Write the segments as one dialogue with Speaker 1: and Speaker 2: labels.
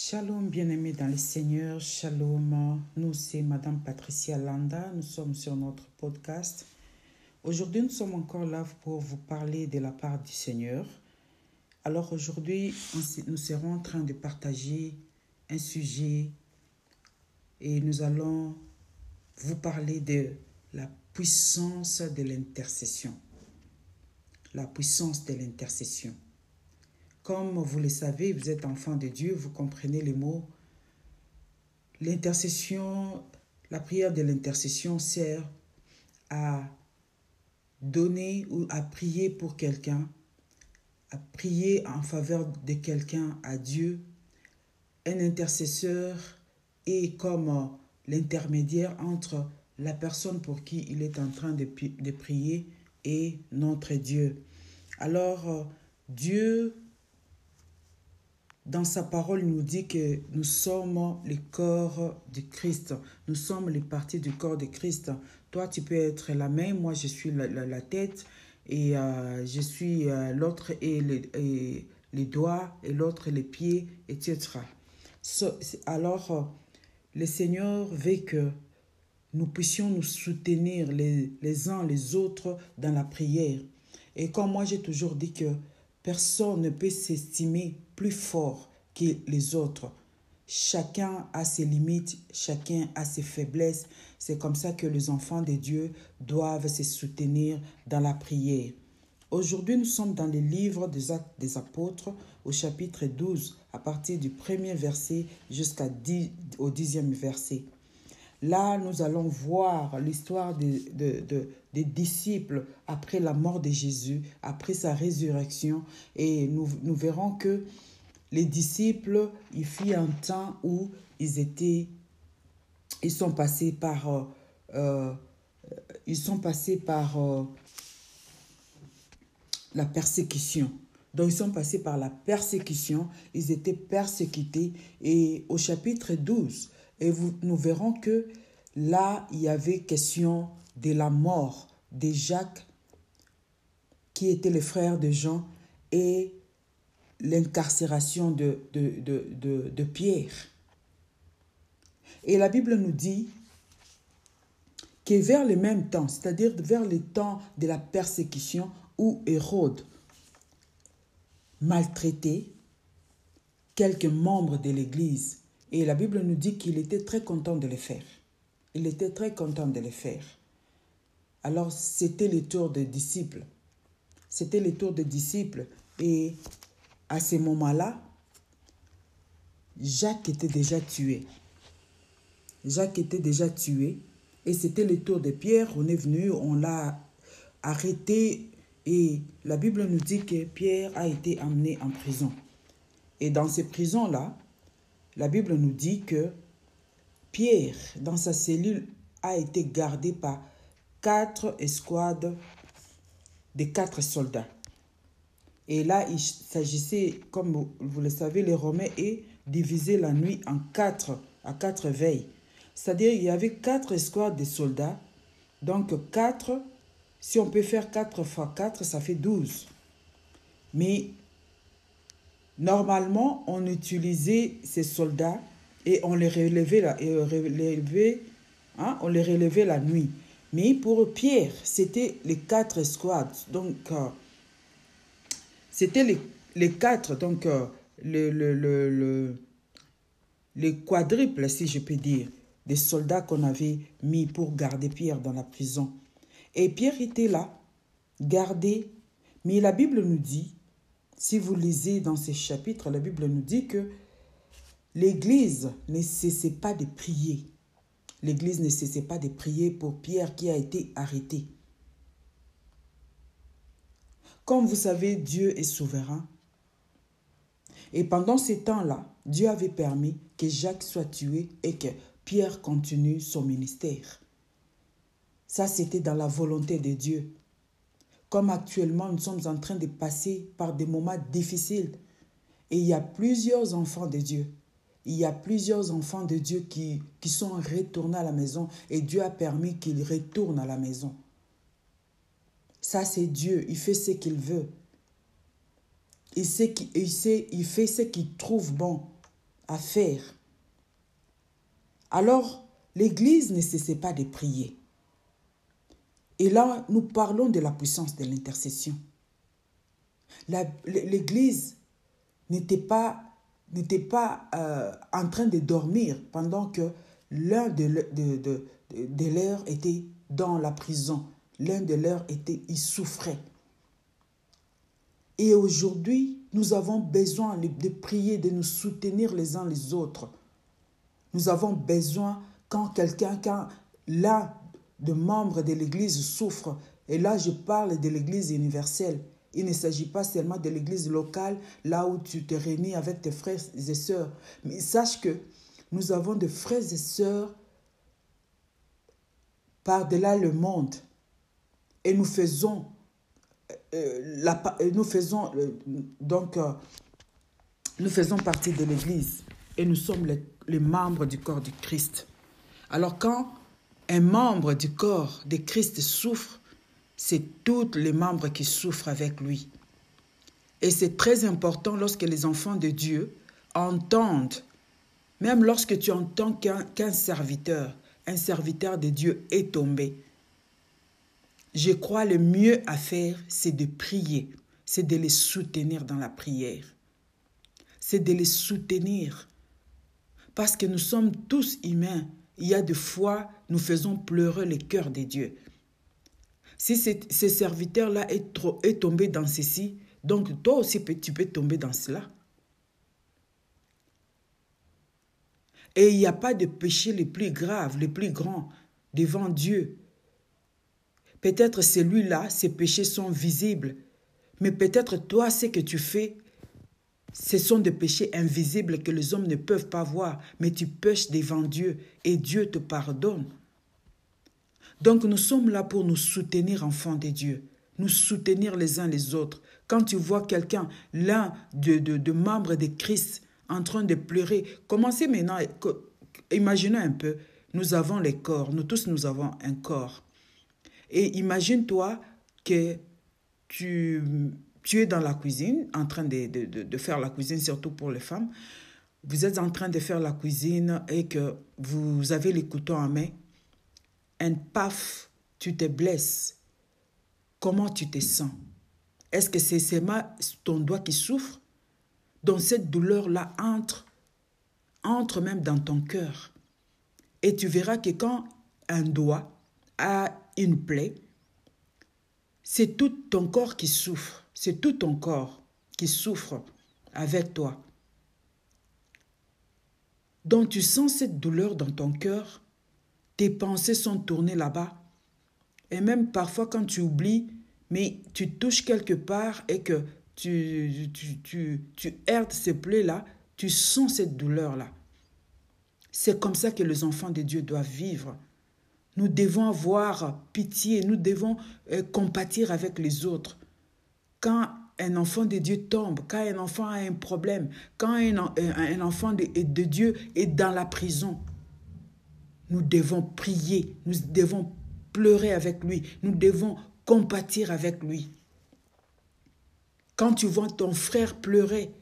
Speaker 1: Shalom bien-aimés dans le Seigneur, shalom. Nous, c'est Madame Patricia Landa. Nous sommes sur notre podcast. Aujourd'hui, nous sommes encore là pour vous parler de la part du Seigneur. Alors aujourd'hui, nous serons en train de partager un sujet et nous allons vous parler de la puissance de l'intercession. La puissance de l'intercession. Comme vous le savez, vous êtes enfant de Dieu, vous comprenez les mots. L'intercession, la prière de l'intercession sert à donner ou à prier pour quelqu'un, à prier en faveur de quelqu'un à Dieu. Un intercesseur est comme l'intermédiaire entre la personne pour qui il est en train de, prier et notre Dieu. Alors, Dieu dans sa parole, il nous dit que nous sommes les corps du Christ. Nous sommes les parties du corps de Christ. Toi, tu peux être la main, moi, je suis la, tête, et euh, je suis euh, l'autre et les, les, doigts, et l'autre les pieds, etc. alors, euh, le Seigneur veut que nous puissions nous soutenir les, les uns les autres dans la prière. Et comme moi, j'ai toujours dit que Personne ne peut s'estimer plus fort que les autres. Chacun a ses limites, chacun a ses faiblesses. C'est comme ça que les enfants de Dieu doivent se soutenir dans la prière. Aujourd'hui, nous sommes dans le livre des Actes des Apôtres au chapitre 12, à partir du premier verset jusqu'au dixième verset. Là, nous allons voir l'histoire des disciples après la mort de Jésus, après sa résurrection. Et nous, nous verrons que les disciples, il fut un temps où ils étaient, ils sont passés par, euh, euh, ils sont passés par euh, la persécution. Donc ils sont passés par la persécution, ils étaient persécutés. Et au chapitre 12, et nous verrons que là, il y avait question de la mort de Jacques, qui était le frère de Jean, et l'incarcération de, de, de, Pierre. Et la Bible nous dit que vers le même temps, c'est-à-dire vers le temps de la persécution où Hérode maltraitait quelques membres de l'Église et la Bible nous dit qu'il était très content de le faire. Il était très content de le faire. Alors c'était le tour des disciples. C'était le tour des disciples. Et à ce moment-là, Jacques était déjà tué. Jacques était déjà tué. Et c'était le tour de Pierre. On est venu, on l'a arrêté. Et la Bible nous dit que Pierre a été amené en prison. Et dans ces prisons-là, la Bible nous dit que Pierre, dans sa cellule, a été gardé par quatre escouades de quatre soldats. Et là, il s'agissait, comme vous le savez, les Romains et divisé la nuit en quatre, à quatre veilles. C'est-à-dire, il y avait quatre escouades de soldats. Donc, quatre, si on peut faire quatre fois quatre, ça fait douze. Mais Normalement, on utilisait ces soldats et on les relevait relevait, hein, on les relevait la nuit. Mais pour Pierre, c'était les quatre escouades. Donc, euh, c'était les, les, quatre, donc euh, le, le, le, les quadruples, si je peux dire, des soldats qu'on avait mis pour garder Pierre dans la prison. Et Pierre était là, gardé. Mais la Bible nous dit si vous lisez dans ces chapitres, la Bible nous dit que l'Église ne cessait pas de prier. L'Église ne cessait pas de prier pour Pierre qui a été arrêté. Comme vous savez, Dieu est souverain. Et pendant ces temps-là, Dieu avait permis que Jacques soit tué et que Pierre continue son ministère. Ça, c'était dans la volonté de Dieu. Comme actuellement, nous sommes en train de passer par des moments difficiles. Et il y a plusieurs enfants de Dieu. Il y a plusieurs enfants de Dieu qui, sont retournés à la maison et Dieu a permis qu'ils retournent à la maison. Ça, c'est Dieu. Il fait ce qu'il veut. Il fait ce qu'il trouve bon à faire. Alors, l'Église ne cessait pas de prier. Et là, nous parlons de la puissance de l'intercession. L'Église n'était pas, n'était pas euh, en train de dormir pendant que l'un de, de, de, leurs était dans la prison. L'un de leurs était, il souffrait. Et aujourd'hui, nous avons besoin de prier, de nous soutenir les uns les autres. Nous avons besoin quand quelqu'un, quand l'un des membres de l'Église souffre, et là je parle de l'Église universelle, il ne s'agit pas seulement de l'église locale, là où tu te réunis avec tes frères et sœurs. Mais sache que nous avons des frères et sœurs par-delà le monde. Et nous faisons, euh, la, nous faisons euh, donc, euh, nous faisons partie de l'Église et nous sommes les, les membres du corps du Christ. Alors quand un membre du corps de Christ souffre, c'est tous les membres qui souffrent avec lui. Et c'est très important lorsque les enfants de Dieu entendent, même lorsque tu entends qu'un serviteur, un serviteur de Dieu est tombé. Je crois le mieux à faire, c'est de prier, c'est de les soutenir dans la prière. C'est de les soutenir. Parce que nous sommes tous humains. Il y a des fois, nous faisons pleurer le cœur de Dieu. Si ce serviteur-là est, est tombé dans ceci, donc toi aussi tu peux tomber dans cela. Et il n'y a pas de péché le plus grave, le plus grand devant Dieu. Peut-être celui-là, ces péchés sont visibles, mais peut-être toi, ce que tu fais, ce sont des péchés invisibles que les hommes ne peuvent pas voir, mais tu pêches devant Dieu et Dieu te pardonne. Donc nous sommes là pour nous soutenir, enfants de Dieu, nous soutenir les uns les autres. Quand tu vois quelqu'un, l'un de, de, membres de Christ, en train de pleurer, commencez maintenant, imaginez un peu, nous avons les corps, nous tous nous avons un corps. Et imagine-toi que tu, tu es dans la cuisine, en train de, de, de, faire la cuisine, surtout pour les femmes. Vous êtes en train de faire la cuisine et que vous avez les couteaux en main un paf, tu te blesses, comment tu te sens? Est-ce que c'est ton doigt qui souffre? Donc cette douleur-là entre, entre même dans ton cœur. Et tu verras que quand un doigt a une plaie, c'est tout ton corps qui souffre, c'est tout ton corps qui souffre avec toi. Donc tu sens cette douleur dans ton cœur tes pensées sont tournées là-bas. Et même parfois quand tu oublies, mais tu touches quelque part et que tu, tu, tu, tu herdes ces plaies-là, tu sens cette douleur-là. C'est comme ça que les enfants de Dieu doivent vivre. Nous devons avoir pitié, nous devons euh, compatir avec les autres. Quand un enfant de Dieu tombe, quand un enfant a un problème, quand un, enfant de Dieu est dans la prison, nous devons prier, nous devons pleurer avec lui, nous devons compatir avec lui. Quand tu vois ton frère pleurer,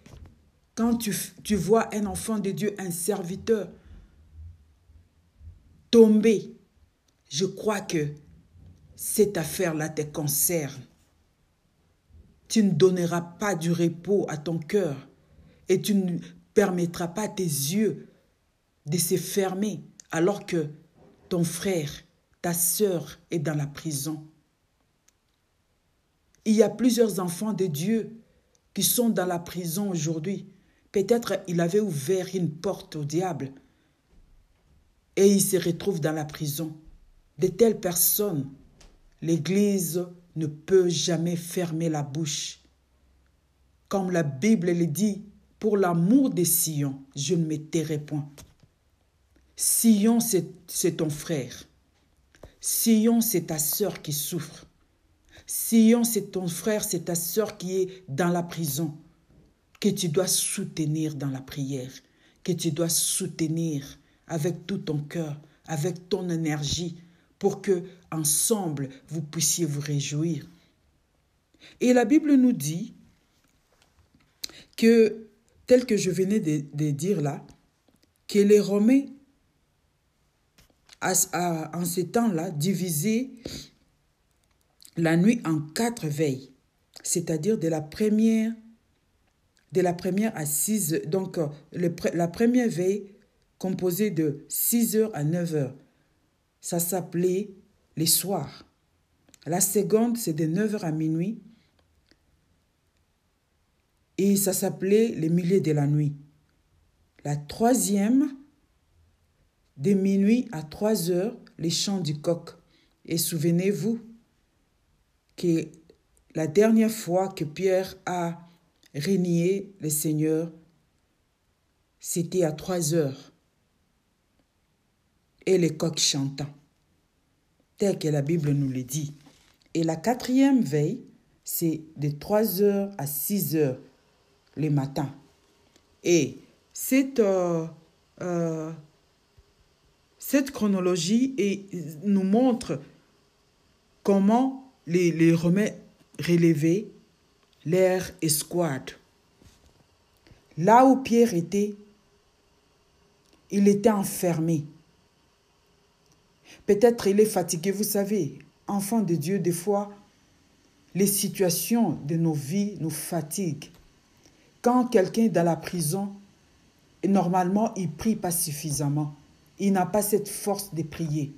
Speaker 1: quand tu, vois un enfant de Dieu, un serviteur, tomber, je crois que cette affaire-là te concerne. Tu ne donneras pas du repos à ton cœur et tu ne permettras pas tes yeux de se fermer alors que ton frère, ta sœur est dans la prison. Il y a plusieurs enfants de Dieu qui sont dans la prison aujourd'hui. Peut-être il avait ouvert une porte au diable et il se retrouve dans la prison. De telles personnes, l'Église ne peut jamais fermer la bouche. Comme la Bible le dit, pour l'amour des Sion, je ne me tairai point. Sion, c'est ton frère. Sion, c'est ta sœur qui souffre. Sion, c'est ton frère, c'est ta sœur qui est dans la prison, que tu dois soutenir dans la prière, que tu dois soutenir avec tout ton cœur, avec ton énergie, pour que ensemble vous puissiez vous réjouir. Et la Bible nous dit que, tel que je venais de dire là, que les Romains, en ce temps-là, divisaient la nuit en quatre veilles, c'est-à-dire de la première de la première à 6 donc euh, la première veille composée de 6 heures à 9 heures. Ça s'appelait les soirs. La seconde, c'est de 9 heures à minuit. Et ça s'appelait les milliers de la nuit. La troisième, de minuit à 3 heures, les chants du coq. Et souvenez-vous que la dernière fois que Pierre a régner le Seigneur, c'était à trois heures. Et les coqs chantant, tel que la Bible nous le dit. Et la quatrième veille, c'est de trois heures à six heures le matin. Et cette, euh, euh, cette chronologie nous montre comment les, les Romains relevaient l'air escouade. Là où Pierre était, il était enfermé. Peut-être il est fatigué, vous savez, enfant de Dieu, des fois, les situations de nos vies nous fatiguent. Quand quelqu'un est dans la prison, normalement, il prie pas suffisamment. Il n'a pas cette force de prier.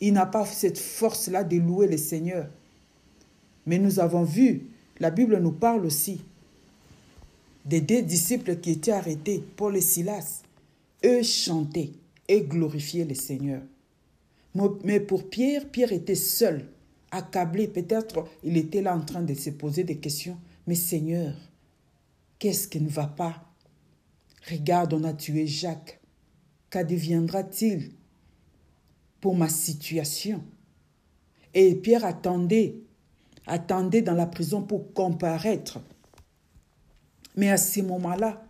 Speaker 1: Il n'a pas cette force-là de louer le Seigneur. Mais nous avons vu la Bible nous parle aussi des deux disciples qui étaient arrêtés, Paul et Silas. Eux chantaient et glorifiaient le Seigneur. Mais pour Pierre, Pierre était seul, accablé. Peut-être il était là en train de se poser des questions. Mais Seigneur, qu'est-ce qui ne va pas? Regarde, on a tué Jacques. Qu'adviendra-t-il pour ma situation? Et Pierre attendait attendait dans la prison pour comparaître. Mais à ce moment-là,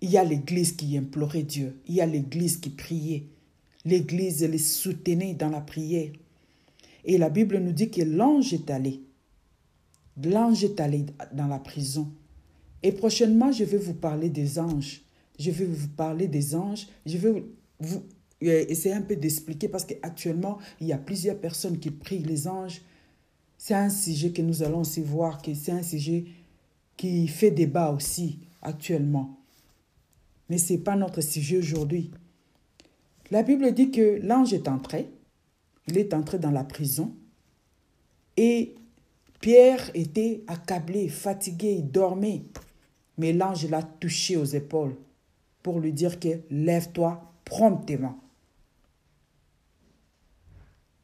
Speaker 1: il y a l'Église qui implorait Dieu, il y a l'Église qui priait, l'Église les soutenait dans la prière. Et la Bible nous dit que l'ange est allé. L'ange est allé dans la prison. Et prochainement, je vais vous parler des anges. Je vais vous parler des anges. Je vais vous euh, essayer un peu d'expliquer parce qu'actuellement, il y a plusieurs personnes qui prient les anges c'est un sujet que nous allons aussi voir, que c'est un sujet qui fait débat aussi actuellement. Mais ce n'est pas notre sujet aujourd'hui. La Bible dit que l'ange est entré, il est entré dans la prison, et Pierre était accablé, fatigué, il dormait. Mais l'ange l'a touché aux épaules pour lui dire que lève-toi promptement.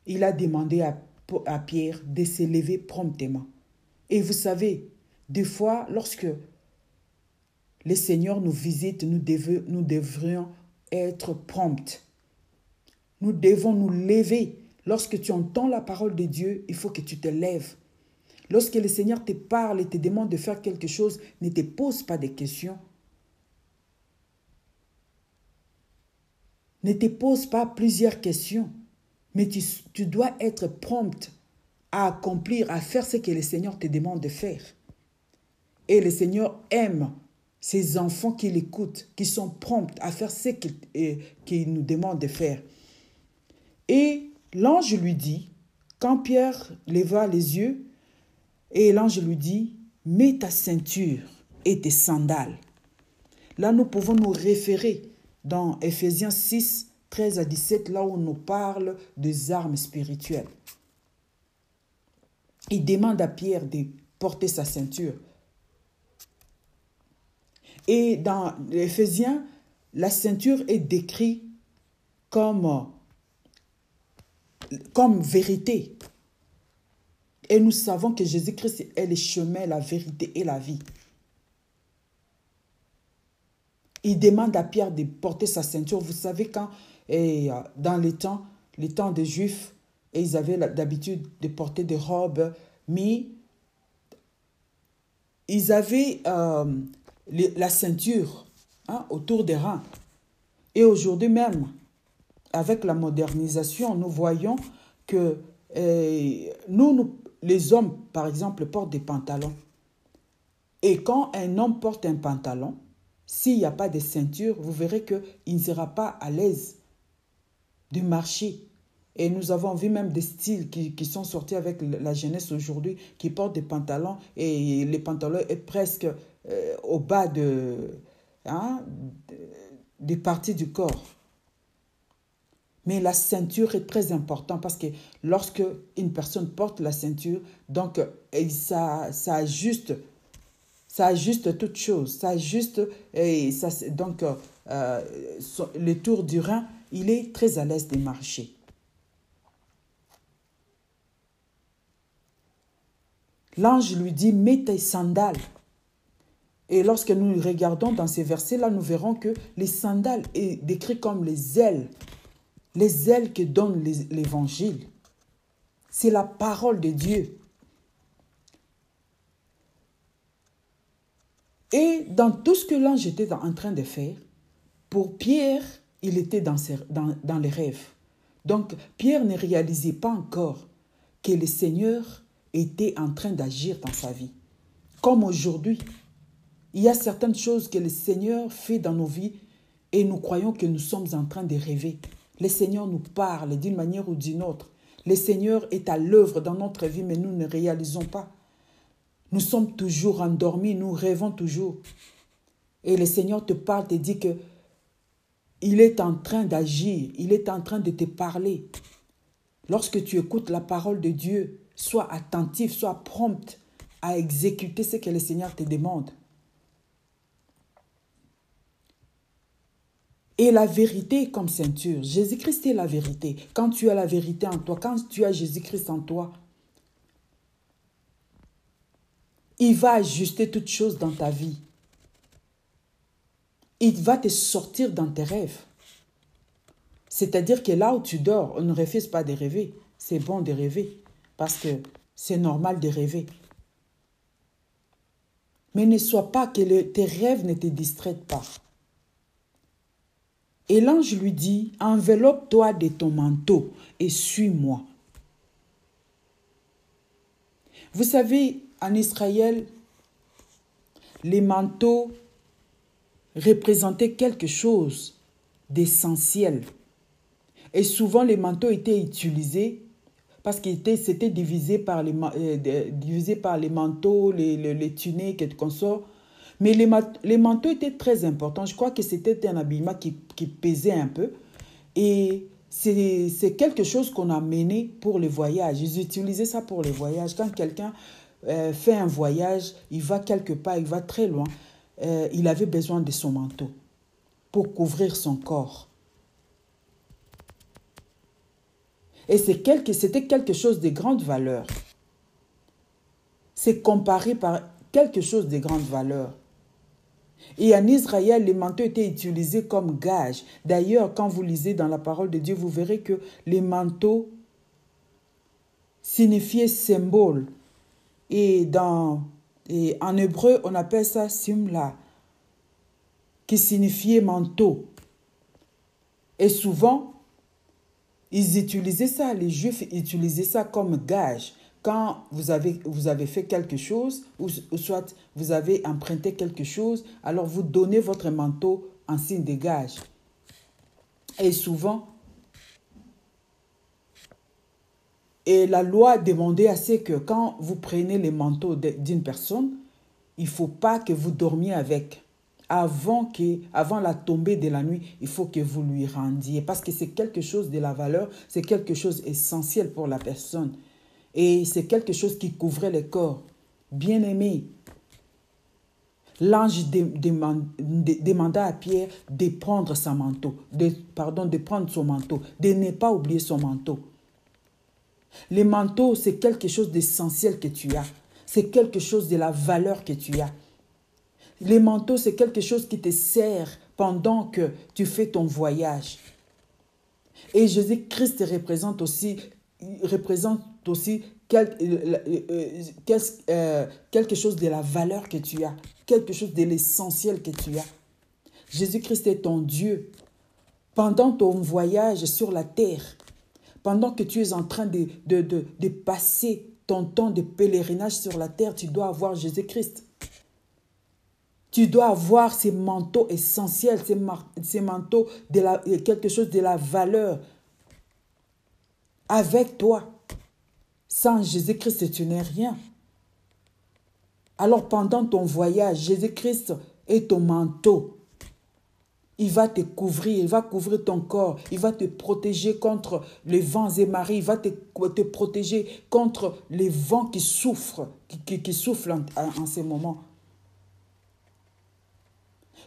Speaker 1: Il a demandé à Pierre de se lever promptement. Et vous savez, des fois, lorsque le Seigneur nous visite, nous, nous devrions être promptes. Nous devons nous lever. Lorsque tu entends la parole de Dieu, il faut que tu te lèves. Lorsque le Seigneur te parle et te demande de faire quelque chose, ne te pose pas de questions. Ne te pose pas plusieurs questions. Mais tu, dois être prompte à accomplir, à faire ce que le Seigneur te demande de faire. Et le Seigneur aime ces enfants qui l'écoutent, qui sont promptes à faire ce qu'il nous demande de faire. Et l'ange lui dit, quand Pierre leva les yeux, et l'ange lui dit, mets ta ceinture et tes sandales. Là, nous pouvons nous référer dans Ephésiens 6, 13 à 17, là où on nous parle des armes spirituelles. Il demande à Pierre de porter sa ceinture. Et dans l'Éphésiens, la ceinture est décrite comme, comme vérité. Et nous savons que Jésus-Christ est le chemin, la vérité et la vie. Il demande à Pierre de porter sa ceinture. Vous savez, quand euh, dans les temps, les temps des Juifs, et ils avaient l'habitude de porter des robes, mais ils avaient euh, la ceinture hein, autour des reins. Et aujourd'hui même, avec la modernisation, nous voyons que euh, nous, nous, les hommes, par exemple, portent des pantalons. Et quand un homme porte un pantalon, s'il n'y a pas de ceinture, vous verrez qu'il ne sera pas à l'aise de marcher. Et nous avons vu même des styles qui, qui sont sortis avec la jeunesse aujourd'hui, qui portent des pantalons et les pantalons est presque euh, au bas de, hein, des parties du corps. Mais la ceinture est très importante parce que lorsque une personne porte la ceinture, donc ça, ça ajuste, ça ajuste toute chose, ça ajuste et ça, donc euh, le tour du rein, il est très à l'aise de marcher. L'ange lui dit, mets tes sandales. Et lorsque nous regardons dans ces versets-là, nous verrons que les sandales est décrit comme les ailes, les ailes que donne l'évangile. C'est la parole de Dieu. Et dans tout ce que l'ange était en train de faire, pour Pierre, il était dans, les rêves. Donc Pierre ne réalisait pas encore que le Seigneur était en train d'agir dans sa vie. Comme aujourd'hui, il y a certaines choses que le Seigneur fait dans nos vies et nous croyons que nous sommes en train de rêver. Le Seigneur nous parle d'une manière ou d'une autre. Le Seigneur est à l'œuvre dans notre vie, mais nous ne réalisons pas. Nous sommes toujours endormis, nous rêvons toujours. Et le Seigneur te parle, te dit que il est en train d'agir, il est en train de te parler. Lorsque tu écoutes la parole de Dieu, sois attentif, sois prompte à exécuter ce que le Seigneur te demande. Et la vérité comme ceinture. Jésus-Christ est la vérité. Quand tu as la vérité en toi, quand tu as Jésus-Christ en toi, il va ajuster toutes choses dans ta vie. Il va te sortir dans tes rêves. C'est-à-dire que là où tu dors, on ne refuse pas de rêver. C'est bon de rêver parce que c'est normal de rêver. Mais ne sois pas que tes rêves ne te distraient pas. Et l'ange lui dit, enveloppe-toi de ton manteau et suis-moi. Vous savez, en Israël, les manteaux représentaient quelque chose d'essentiel. Et souvent, les manteaux étaient utilisés parce qu'ils c'était divisé par les, euh, par les manteaux, les, les, tuniques et tout ça. Mais les, les, manteaux étaient très importants. Je crois que c'était un habillement qui, qui, pesait un peu. Et c'est quelque chose qu'on a mené pour les voyages. Ils utilisaient ça pour les voyages. Quand quelqu'un euh, fait un voyage, il va quelque part, il va très loin, euh, il avait besoin de son manteau pour couvrir son corps. Et c'était quelque, quelque chose de grande valeur. C'est comparé par quelque chose de grande valeur. Et en Israël, les manteaux étaient utilisés comme gage. D'ailleurs, quand vous lisez dans la parole de Dieu, vous verrez que les manteaux signifiaient symbole. Et, dans, et en hébreu, on appelle ça simla, qui signifiait manteau. Et souvent, ils utilisaient ça, les Juifs utilisaient ça comme gage quand vous avez, vous avez fait quelque chose, ou, soit vous avez emprunté quelque chose, alors vous donnez votre manteau en signe de gage. Et souvent, et la loi demandait assez que quand vous prenez les manteaux d'une personne, il ne faut pas que vous dormiez avec. Avant, que, avant la tombée de la nuit, il faut que vous lui rendiez. Parce que c'est quelque chose de la valeur, c'est quelque chose essentiel pour la personne. Et c'est quelque chose qui couvrait le corps. Bien-aimé, l'ange demanda à Pierre de prendre son manteau, de, pardon, de prendre son manteau, de ne pas oublier son manteau. Le manteau, c'est quelque chose d'essentiel que tu as. C'est quelque chose de la valeur que tu as. Les manteaux, c'est quelque chose qui te sert pendant que tu fais ton voyage. Et Jésus-Christ représente aussi représente aussi euh, euh, euh, quelque chose de la valeur que tu as, quelque chose de l'essentiel que tu as. Jésus-Christ est ton Dieu. Pendant ton voyage sur la terre, pendant que tu es en train de, passer ton temps de pèlerinage sur la terre, tu dois avoir Jésus-Christ. Tu dois avoir ces manteaux essentiels, ces, ces manteaux de la, quelque chose de la valeur avec toi. Sans Jésus-Christ, tu n'es rien. Alors pendant ton voyage, Jésus-Christ est ton manteau. Il va te couvrir, il va couvrir ton corps, il va te protéger contre les vents et marées, il va te, protéger contre les vents qui souffrent, qui, qui, soufflent en, ces moments.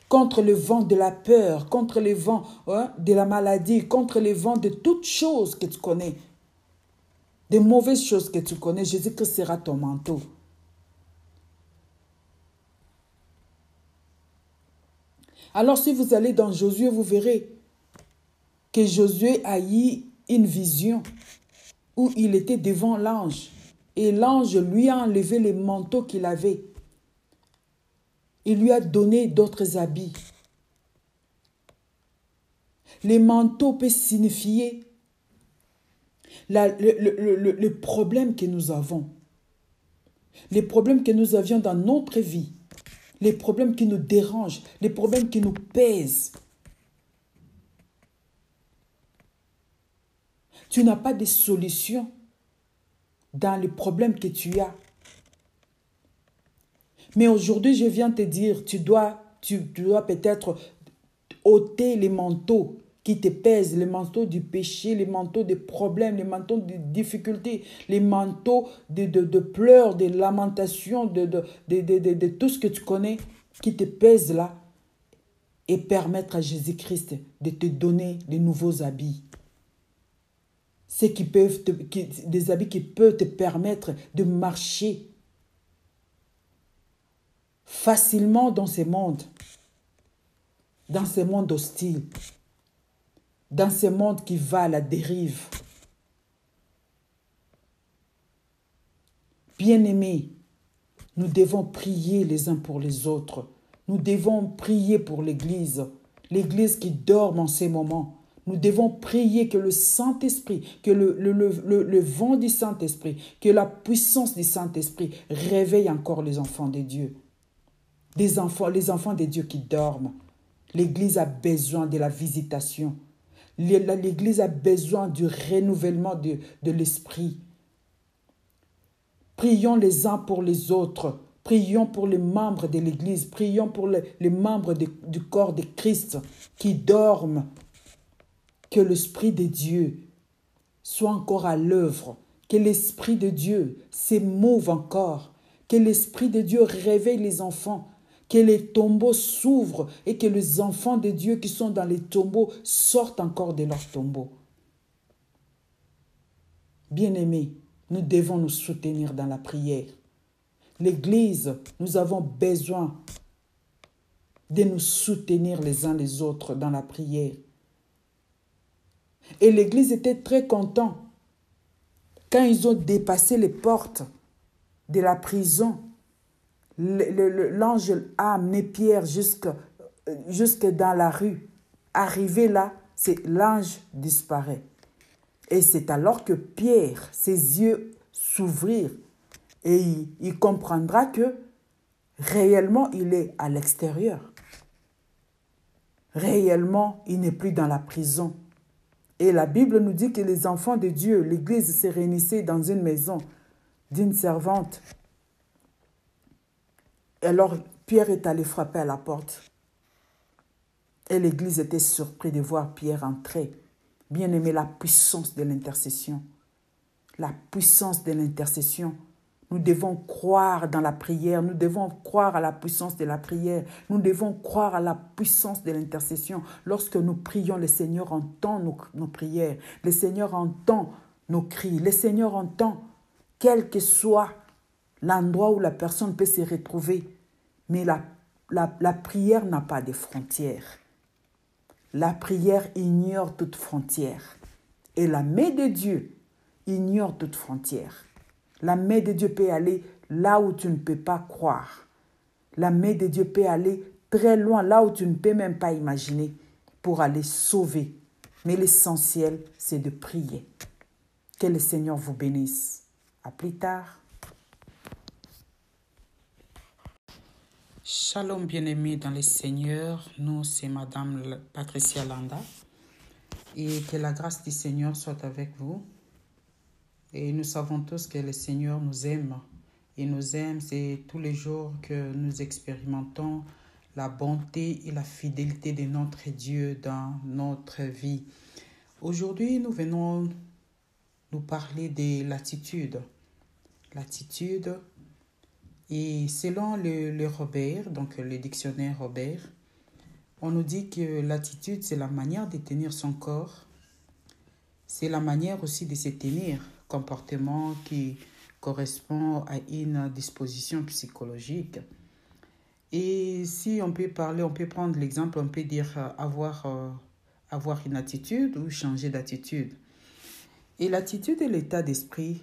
Speaker 1: Contre le vent de la peur, contre les vents hein, de la maladie, contre les vents de toutes choses que tu connais, des mauvaises choses que tu connais, Jésus-Christ sera ton manteau. Alors si vous allez dans Josué, vous verrez que Josué a eu une vision où il était devant l'ange et l'ange lui a enlevé les manteaux qu'il avait. Il lui a donné d'autres habits. Les manteaux peuvent signifier le, le problème que nous avons. Les problèmes que nous avions dans notre vie les problèmes qui nous dérangent, les problèmes qui nous pèsent. Tu n'as pas de solution dans les problèmes que tu as. Mais aujourd'hui, je viens te dire, tu dois, tu dois peut-être ôter les manteaux qui te pèsent, les manteaux du péché, les manteaux des problèmes, les manteaux des difficultés, les manteaux de, de, pleurs, des lamentations, de, de, de, tout ce que tu connais qui te pèse là, et permettre à Jésus-Christ de te donner de nouveaux habits. qui peuvent des habits qui peuvent te permettre de marcher facilement dans ces mondes, dans ces mondes hostiles dans ce monde qui va à la dérive. Bien-aimés, nous devons prier les uns pour les autres. Nous devons prier pour l'Église, l'Église qui dort en ces moments. Nous devons prier que le Saint-Esprit, que le, vent du Saint-Esprit, que la puissance du Saint-Esprit réveille encore les enfants de Dieu. Des enfants, les enfants de Dieu qui dorment. L'Église a besoin de la visitation. L'Église a besoin du renouvellement de, l'esprit. Prions les uns pour les autres. Prions pour les membres de l'Église. Prions pour les, membres du corps de Christ qui dorment. Que l'Esprit de Dieu soit encore à l'œuvre. Que l'Esprit de Dieu s'émouve encore. Que l'Esprit de Dieu réveille les enfants que les tombeaux s'ouvrent et que les enfants de Dieu qui sont dans les tombeaux sortent encore de leurs tombeaux. Bien-aimés, nous devons nous soutenir dans la prière. L'Église, nous avons besoin de nous soutenir les uns les autres dans la prière. Et l'Église était très content quand ils ont dépassé les portes de la prison l'ange a amené Pierre jusque, jusque dans la rue. Arrivé là, c'est l'ange disparaît. Et c'est alors que Pierre, ses yeux s'ouvrirent et il, il, comprendra que réellement il est à l'extérieur. Réellement, il n'est plus dans la prison. Et la Bible nous dit que les enfants de Dieu, l'Église s'est réunissait dans une maison d'une servante alors Pierre est allé frapper à la porte. Et l'église était surprise de voir Pierre entrer. Bien aimé, la puissance de l'intercession. La puissance de l'intercession. Nous devons croire dans la prière, nous devons croire à la puissance de la prière, nous devons croire à la puissance de l'intercession. Lorsque nous prions, le Seigneur entend nos, nos, prières, le Seigneur entend nos cris, le Seigneur entend, quel que soit l'endroit où la personne peut se retrouver. Mais la, la, prière n'a pas de frontières. La prière ignore toute frontière. Et la main de Dieu ignore toute frontière. La main de Dieu peut aller là où tu ne peux pas croire. La main de Dieu peut aller très loin, là où tu ne peux même pas imaginer, pour aller sauver. Mais l'essentiel, c'est de prier. Que le Seigneur vous bénisse. À plus tard. Shalom bien-aimés dans les seigneurs, nous c'est Madame Patricia Landa et que la grâce du Seigneur soit avec vous. Et nous savons tous que le Seigneur nous aime et nous aime, c'est tous les jours que nous expérimentons la bonté et la fidélité de notre Dieu dans notre vie. Aujourd'hui, nous venons nous parler de l'attitude. L'attitude et selon le, Robert, donc le dictionnaire Robert, on nous dit que l'attitude, c'est la manière de tenir son corps. C'est la manière aussi de se tenir, comportement qui correspond à une disposition psychologique. Et si on peut parler, on peut prendre l'exemple, on peut dire euh, avoir, euh, avoir une attitude ou changer d'attitude. Et l'attitude est l'état d'esprit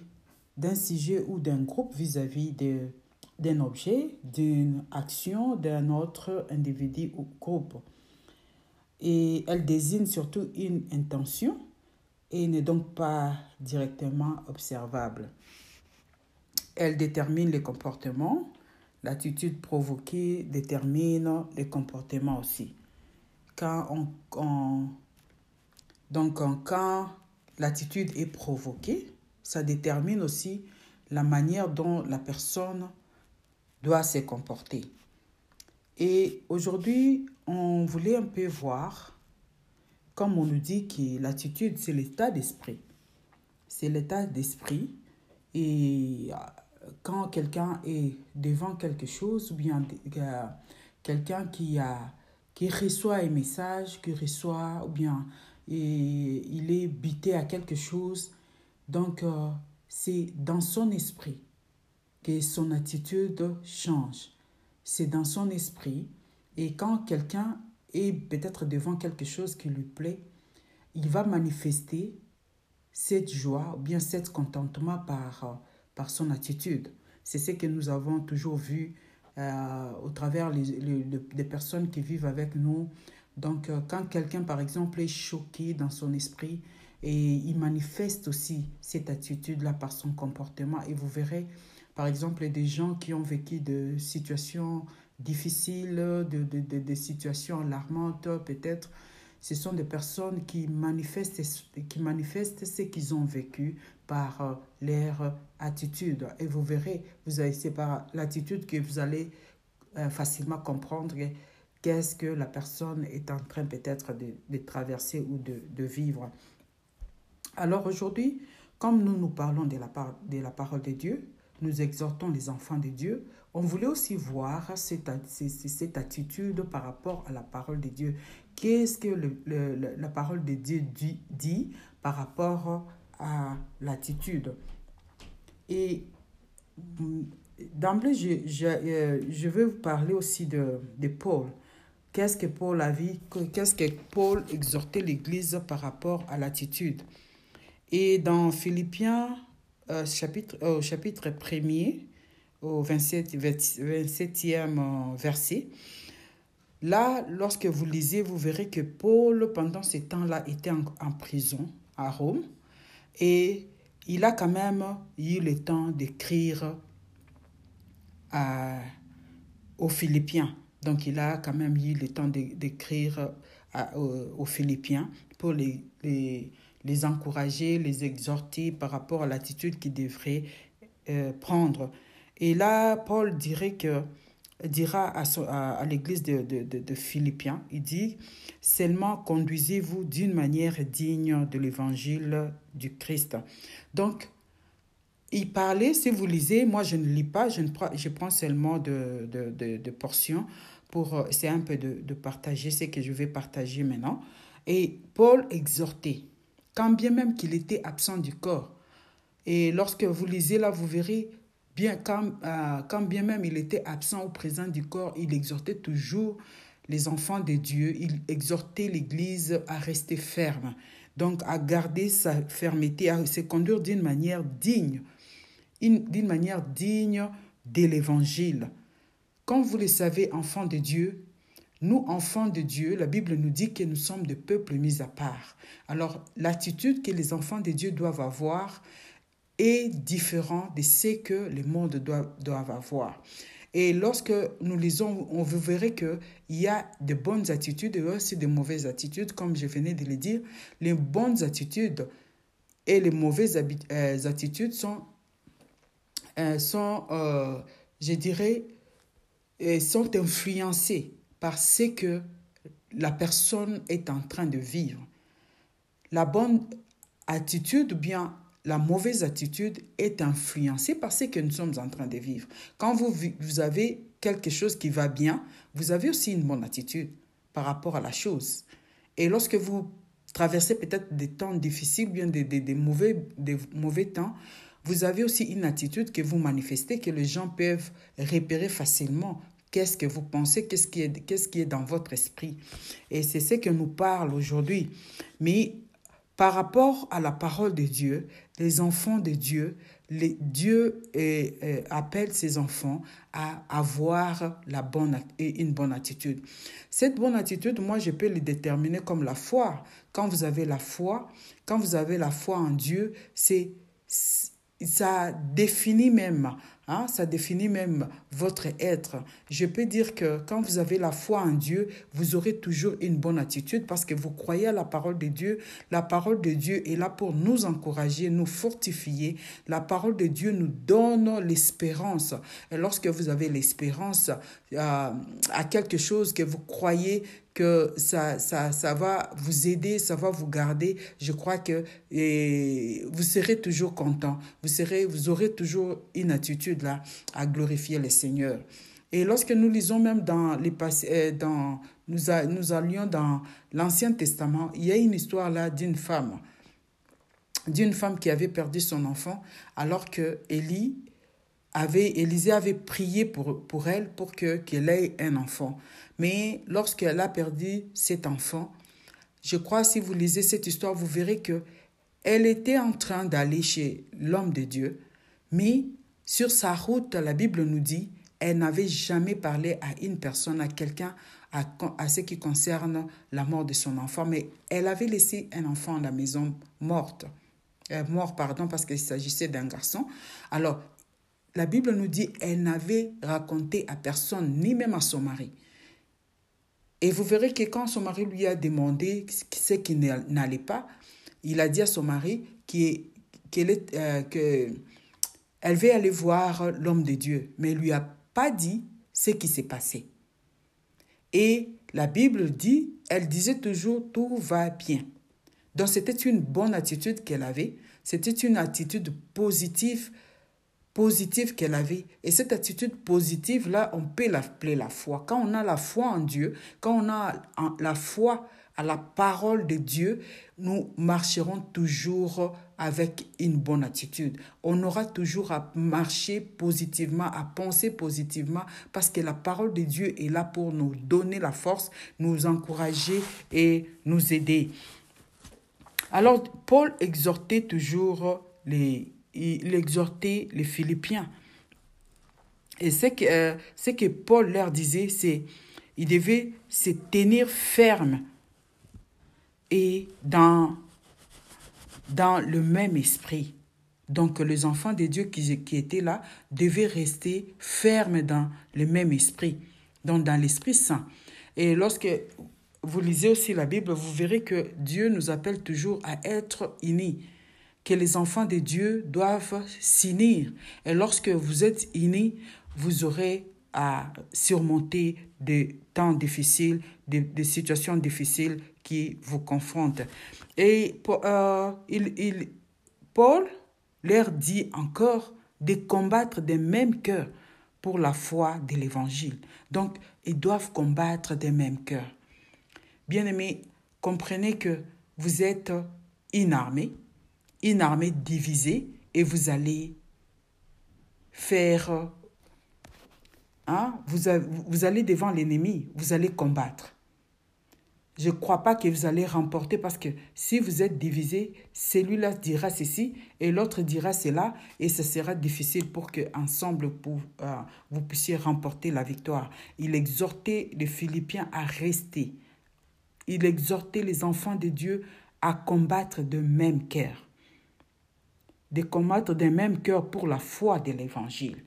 Speaker 1: d'un sujet ou d'un groupe vis-à-vis de d'un objet, d'une action, d'un autre individu ou groupe. Et elle désigne surtout une intention et n'est donc pas directement observable. Elle détermine les comportements. L'attitude provoquée détermine les comportements aussi. Quand on, donc quand l'attitude est provoquée, ça détermine aussi la manière dont la personne doit se comporter. Et aujourd'hui, on voulait un peu voir, comme on nous dit que l'attitude, c'est l'état d'esprit. C'est l'état d'esprit. Et euh, quand quelqu'un est devant quelque chose, ou bien euh, quelqu'un qui, qui reçoit un message, qui reçoit, ou bien et il est bité à quelque chose, donc euh, c'est dans son esprit que son attitude change. C'est dans son esprit. Et quand quelqu'un est peut-être devant quelque chose qui lui plaît, il va manifester cette joie ou bien cet contentement par, par son attitude. C'est ce que nous avons toujours vu euh, au travers des personnes qui vivent avec nous. Donc, euh, quand quelqu'un, par exemple, est choqué dans son esprit, et il manifeste aussi cette attitude-là par son comportement, et vous verrez, par exemple, des gens qui ont vécu de situations difficiles, de, de, de, situations alarmantes, peut-être. Ce sont des personnes qui manifestent, qui manifestent ce qu'ils ont vécu par euh, leur attitude. Et vous verrez, vous c'est par l'attitude que vous allez euh, facilement comprendre qu'est-ce que la personne est en train peut-être de, de traverser ou de, de vivre. Alors aujourd'hui, comme nous nous parlons de la, part, de la parole de Dieu, nous exhortons les enfants de Dieu, on voulait aussi voir cette, attitude par rapport à la parole de Dieu. Qu'est-ce que le, la parole de Dieu dit, dit par rapport à l'attitude? Et d'emblée, je, je, euh, je, veux vous parler aussi de, de Paul. Qu'est-ce que Paul a vu? Qu'est-ce que Paul exhortait l'Église par rapport à l'attitude? Et dans Philippiens euh, chapitre, au chapitre 1er, au 27, 27e euh, verset. Là, lorsque vous lisez, vous verrez que Paul, pendant ce temps-là, était en, prison à Rome et il a quand même eu le temps d'écrire aux Philippiens. Donc, il a quand même eu le temps d'écrire aux, Philippiens pour les, les encourager, les exhorter par rapport à l'attitude qu'ils devraient euh, prendre. Et là, Paul dirait que, dira à, à, l'église de, de, de, Philippiens, il dit, seulement conduisez-vous d'une manière digne de l'évangile du Christ. Donc, il parlait, si vous lisez, moi je ne lis pas, je, ne prends, je prends seulement de, de, portions pour, c'est un peu de partager ce que je vais partager maintenant. Et Paul exhortait, quand bien même qu'il était absent du corps. Et lorsque vous lisez là, vous verrez bien quand, euh, quand bien même il était absent au présent du corps, il exhortait toujours les enfants de Dieu, il exhortait l'Église à rester ferme, donc à garder sa fermeté, à se conduire d'une manière digne, d'une manière digne de l'Évangile. Comme vous le savez, enfants de Dieu, nous, enfants de Dieu, la Bible nous dit que nous sommes des peuples mis à part. Alors, l'attitude que les enfants de Dieu doivent avoir est différente de ce que le monde doit, doivent avoir. Et lorsque nous lisons, on verrez qu'il y a de bonnes attitudes et aussi de mauvaises attitudes, comme je venais de le dire. Les bonnes attitudes et les mauvaises euh, attitudes sont, euh, sont euh, je dirais, sont influencées par ce que la personne est en train de vivre. La bonne attitude ou bien la mauvaise attitude est influencée par ce que nous sommes en train de vivre. Quand vous, vous avez quelque chose qui va bien, vous avez aussi une bonne attitude par rapport à la chose. Et lorsque vous traversez peut-être des temps difficiles, bien des, des, mauvais, des mauvais temps, vous avez aussi une attitude que vous manifestez, que les gens peuvent repérer facilement. Qu'est-ce que vous pensez, qu'est-ce qui, est, qu'est-ce qui est dans votre esprit? Et c'est ce que nous parle aujourd'hui. Mais par rapport à la parole de Dieu, les enfants de Dieu, Dieu appelle ses enfants à avoir la bonne, une bonne attitude. Cette bonne attitude, moi, je peux le déterminer comme la foi. Quand vous avez la foi, quand vous avez la foi en Dieu, c'est ça définit même Hein, ça définit même votre être. Je peux dire que quand vous avez la foi en Dieu, vous aurez toujours une bonne attitude parce que vous croyez à la parole de Dieu. La parole de Dieu est là pour nous encourager, nous fortifier. La parole de Dieu nous donne l'espérance. Et lorsque vous avez l'espérance euh, à quelque chose que vous croyez que ça, ça, ça va vous aider, ça va vous garder. Je crois que et vous serez toujours content. Vous, serez, vous aurez toujours une attitude là à glorifier le Seigneur. Et lorsque nous lisons même dans les euh, dans nous, nous allions dans l'Ancien Testament, il y a une histoire là d'une femme, d'une femme qui avait perdu son enfant, alors que Élie avait, Élisée avait prié pour, pour elle pour que qu'elle ait un enfant. Mais lorsqu'elle a perdu cet enfant, je crois si vous lisez cette histoire, vous verrez que elle était en train d'aller chez l'homme de Dieu, mais sur sa route, la Bible nous dit, elle n'avait jamais parlé à une personne, à quelqu'un, à, ce qui concerne la mort de son enfant, mais elle avait laissé un enfant à la maison morte. Euh, mort, pardon, parce qu'il s'agissait d'un garçon. Alors, la Bible nous dit, elle n'avait raconté à personne, ni même à son mari. Et vous verrez que quand son mari lui a demandé ce qui n'allait pas, il a dit à son mari qu'elle euh, que elle veut aller voir l'homme de Dieu, mais il lui a pas dit ce qui s'est passé. Et la Bible dit, elle disait toujours tout va bien. Donc c'était une bonne attitude qu'elle avait, c'était une attitude positive positive qu'elle avait. Et cette attitude positive-là, on peut l'appeler la foi. Quand on a la foi en Dieu, quand on a la foi à la parole de Dieu, nous marcherons toujours avec une bonne attitude. On aura toujours à marcher positivement, à penser positivement, parce que la parole de Dieu est là pour nous donner la force, nous encourager et nous aider. Alors, Paul exhortait toujours les il exhortait les Philippiens. Et ce que, euh, que Paul leur disait, c'est ils devaient se tenir fermes et dans, dans le même esprit. Donc les enfants de Dieu qui, qui étaient là devaient rester fermes dans le même esprit, donc dans l'Esprit Saint. Et lorsque vous lisez aussi la Bible, vous verrez que Dieu nous appelle toujours à être unis que les enfants de Dieu doivent s'unir. Et lorsque vous êtes unis, vous aurez à surmonter des temps difficiles, des, situations difficiles qui vous confrontent. Et euh, il, Paul leur dit encore de combattre des mêmes cœurs pour la foi de l'Évangile. Donc, ils doivent combattre des mêmes cœurs. Bien-aimés, comprenez que vous êtes une armée, une armée divisée et vous allez faire... Hein, vous, vous allez devant l'ennemi, vous allez combattre. Je ne crois pas que vous allez remporter parce que si vous êtes divisé, celui-là dira ceci et l'autre dira cela et ce sera difficile pour que ensemble pour, euh, vous puissiez remporter la victoire. Il exhortait les Philippiens à rester. Il exhortait les enfants de Dieu à combattre de même cœur de combattre d'un même cœur pour la foi de l'Évangile.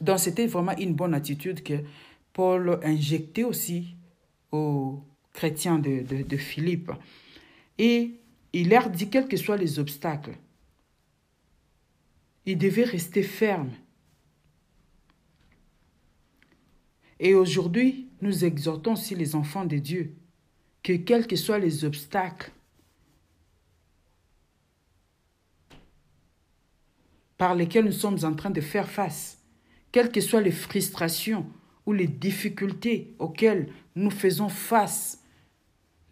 Speaker 1: Donc c'était vraiment une bonne attitude que Paul injectait aussi aux chrétiens de, Philippe. Et il leur dit, quels que soient les obstacles, ils devaient rester fermes. Et aujourd'hui, nous exhortons aussi les enfants de Dieu que quels que soient les obstacles, par lesquels nous sommes en train de faire face, quelles que soient les frustrations ou les difficultés auxquelles nous faisons face,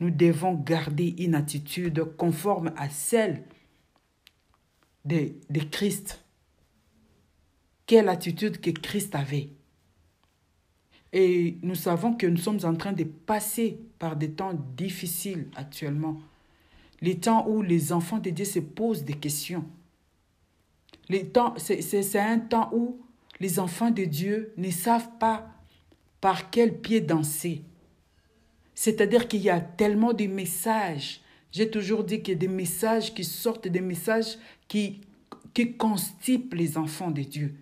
Speaker 1: nous devons garder une attitude conforme à celle de, de Christ. Quelle attitude que Christ avait. Et nous savons que nous sommes en train de passer par des temps difficiles actuellement. Les temps où les enfants de Dieu se posent des questions. C'est un temps où les enfants de Dieu ne savent pas par quel pied danser. C'est-à-dire qu'il y a tellement de messages. J'ai toujours dit qu'il y a des messages qui sortent, des messages qui, constipent les enfants de Dieu.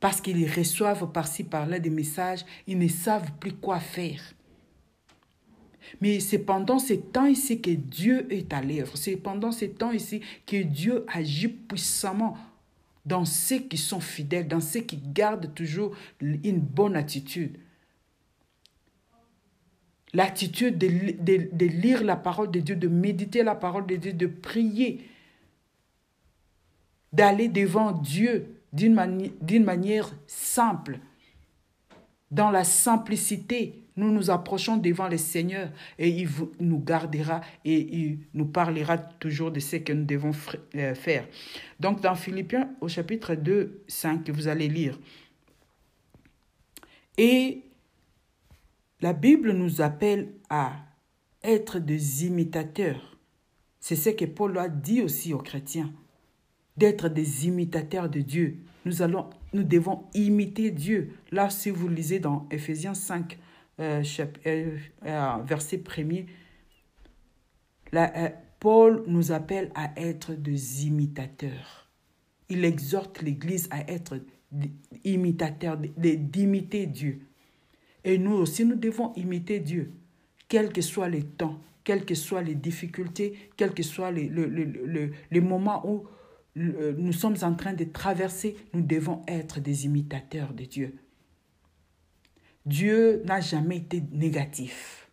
Speaker 1: Parce qu'ils reçoivent par-ci, par-là des messages, ils ne savent plus quoi faire. Mais c'est pendant ces temps ici que Dieu est à l'œuvre. C'est pendant ces temps ici que Dieu agit puissamment dans ceux qui sont fidèles, dans ceux qui gardent toujours une bonne attitude. L'attitude de, lire la parole de Dieu, de méditer la parole de Dieu, de prier, d'aller devant Dieu d'une manière simple. Dans la simplicité, nous nous approchons devant le Seigneur et il nous gardera et il nous parlera toujours de ce que nous devons euh, faire. Donc dans Philippiens au chapitre 2, 5, vous allez lire. Et la Bible nous appelle à être des imitateurs. C'est ce que Paul a dit aussi aux chrétiens, d'être des imitateurs de Dieu. Nous, allons, nous devons imiter Dieu. Là, si vous lisez dans Ephésiens 5, euh, euh, euh, verset premier, Paul nous appelle à être des imitateurs. Il exhorte l'Église à être imitateurs, d'imiter Dieu. Et nous aussi, nous devons imiter Dieu, quels que soient les temps, quelles que soient les difficultés, quels que soient les moments où nous sommes en train de traverser, nous devons être des imitateurs de Dieu. Dieu n'a jamais été négatif.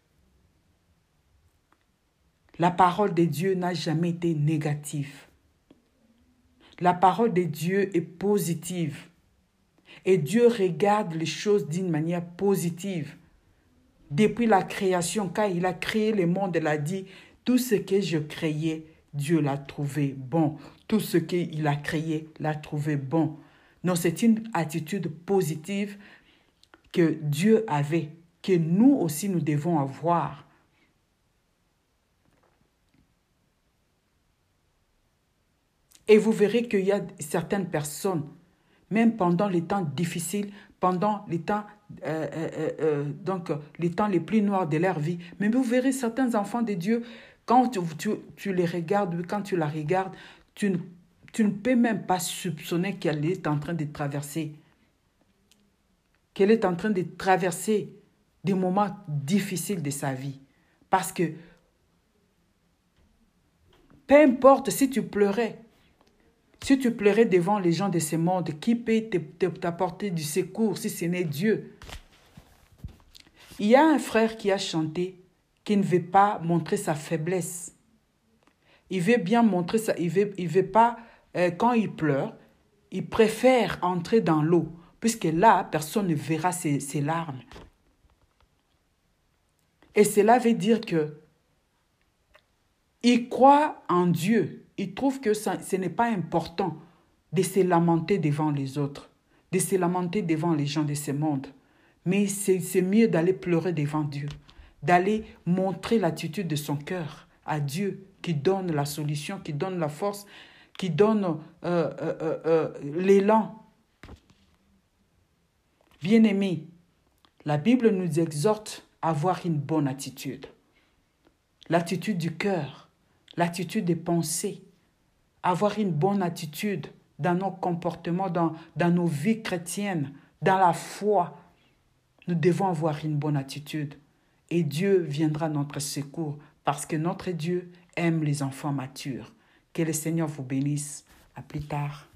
Speaker 1: La parole de Dieu n'a jamais été négative. La parole de Dieu est positive. Et Dieu regarde les choses d'une manière positive. Depuis la création, quand il a créé le monde, il a dit, tout ce que je créais, Dieu l'a trouvé bon. Tout ce qu'il a créé, l'a trouvé bon. Non, c'est une attitude positive que Dieu avait, que nous aussi nous devons avoir. Et vous verrez qu'il y a certaines personnes, même pendant les temps difficiles, pendant les temps, euh, euh, euh, donc les temps les plus noirs de leur vie, mais vous verrez certains enfants de Dieu, quand tu, les regardes, quand tu la regardes, tu ne, tu ne peux même pas soupçonner qu'elle est en train de traverser qu'elle est en train de traverser des moments difficiles de sa vie. Parce que peu importe si tu pleurais, si tu pleurais devant les gens de ce monde, qui peut t'apporter du secours si ce n'est Dieu? Il y a un frère qui a chanté qui ne veut pas montrer sa faiblesse. Il veut bien montrer ça. Il veut, veut pas, euh, quand il pleure, il préfère entrer dans l'eau puisque là, personne ne verra ses, larmes. Et cela veut dire que il croit en Dieu. Il trouve que ce n'est pas important de se lamenter devant les autres, de se lamenter devant les gens de ce monde. Mais c'est mieux d'aller pleurer devant Dieu, d'aller montrer l'attitude de son cœur à Dieu qui donne la solution, qui donne la force, qui donne euh, euh, euh, l'élan Bien-aimés, la Bible nous exhorte à avoir une bonne attitude. L'attitude du cœur, l'attitude des pensées, avoir une bonne attitude dans nos comportements, dans, dans nos vies chrétiennes, Dans la foi, nous devons avoir une bonne attitude et Dieu viendra à notre secours parce que notre Dieu aime les enfants matures. Que le Seigneur vous bénisse. À plus tard.